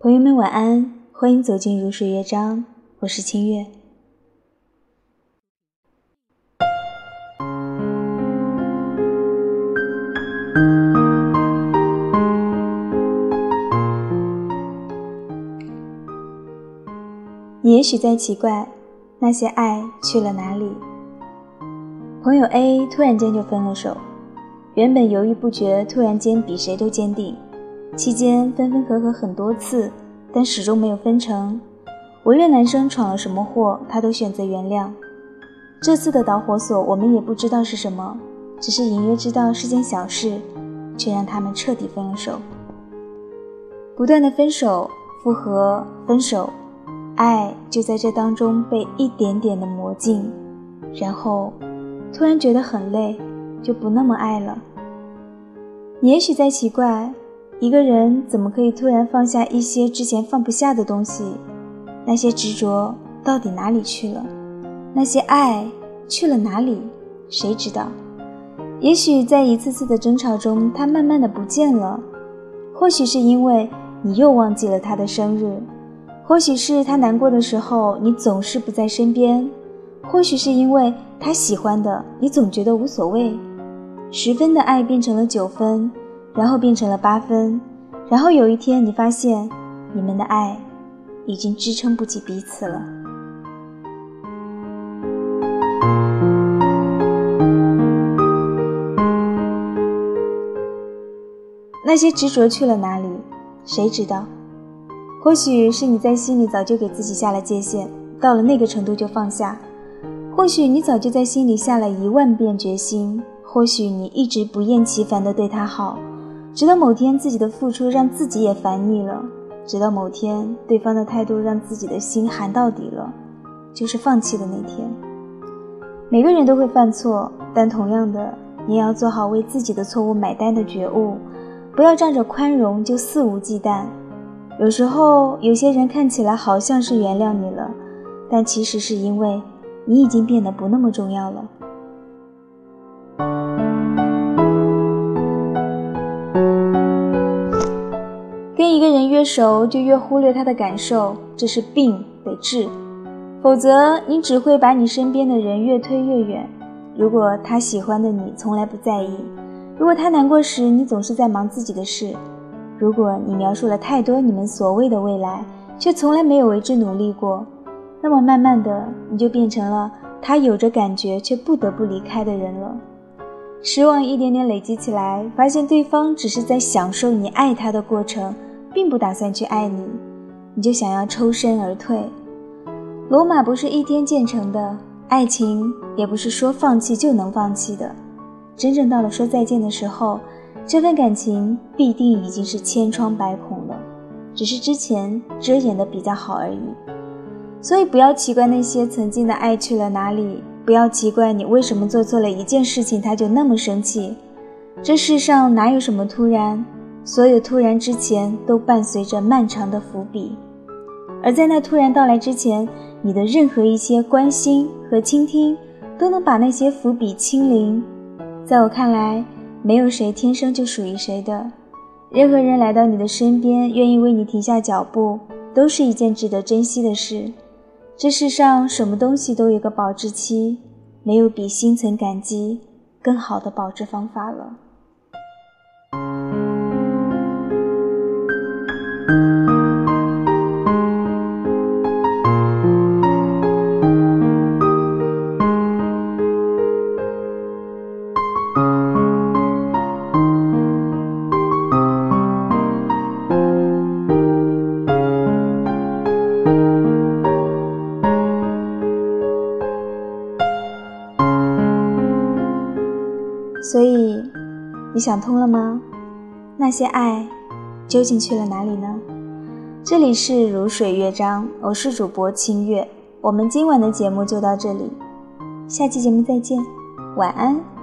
朋友们晚安，欢迎走进如水乐章，我是清月。你也许在奇怪，那些爱去了哪里？朋友 A 突然间就分了手，原本犹豫不决，突然间比谁都坚定。期间分分合合很多次，但始终没有分成。无论男生闯了什么祸，他都选择原谅。这次的导火索我们也不知道是什么，只是隐约知道是件小事，却让他们彻底分了手。不断的分手、复合、分手，爱就在这当中被一点点的磨尽，然后突然觉得很累，就不那么爱了。也许在奇怪。一个人怎么可以突然放下一些之前放不下的东西？那些执着到底哪里去了？那些爱去了哪里？谁知道？也许在一次次的争吵中，他慢慢的不见了。或许是因为你又忘记了他的生日，或许是他难过的时候你总是不在身边，或许是因为他喜欢的你总觉得无所谓。十分的爱变成了九分。然后变成了八分，然后有一天你发现，你们的爱已经支撑不起彼此了。那些执着去了哪里？谁知道？或许是你在心里早就给自己下了界限，到了那个程度就放下；或许你早就在心里下了一万遍决心；或许你一直不厌其烦地对他好。直到某天，自己的付出让自己也烦腻了；直到某天，对方的态度让自己的心寒到底了，就是放弃的那天。每个人都会犯错，但同样的，你也要做好为自己的错误买单的觉悟，不要仗着宽容就肆无忌惮。有时候，有些人看起来好像是原谅你了，但其实是因为你已经变得不那么重要了。跟一个人越熟，就越忽略他的感受，这是病，得治。否则，你只会把你身边的人越推越远。如果他喜欢的你从来不在意，如果他难过时你总是在忙自己的事，如果你描述了太多你们所谓的未来，却从来没有为之努力过，那么慢慢的，你就变成了他有着感觉却不得不离开的人了。失望一点点累积起来，发现对方只是在享受你爱他的过程。并不打算去爱你，你就想要抽身而退。罗马不是一天建成的，爱情也不是说放弃就能放弃的。真正到了说再见的时候，这份感情必定已经是千疮百孔了，只是之前遮掩的比较好而已。所以不要奇怪那些曾经的爱去了哪里，不要奇怪你为什么做错了一件事情他就那么生气。这世上哪有什么突然？所有突然之前都伴随着漫长的伏笔，而在那突然到来之前，你的任何一些关心和倾听，都能把那些伏笔清零。在我看来，没有谁天生就属于谁的，任何人来到你的身边，愿意为你停下脚步，都是一件值得珍惜的事。这世上什么东西都有个保质期，没有比心存感激更好的保质方法了。所以，你想通了吗？那些爱。究竟去了哪里呢？这里是如水乐章，我是主播清月。我们今晚的节目就到这里，下期节目再见，晚安。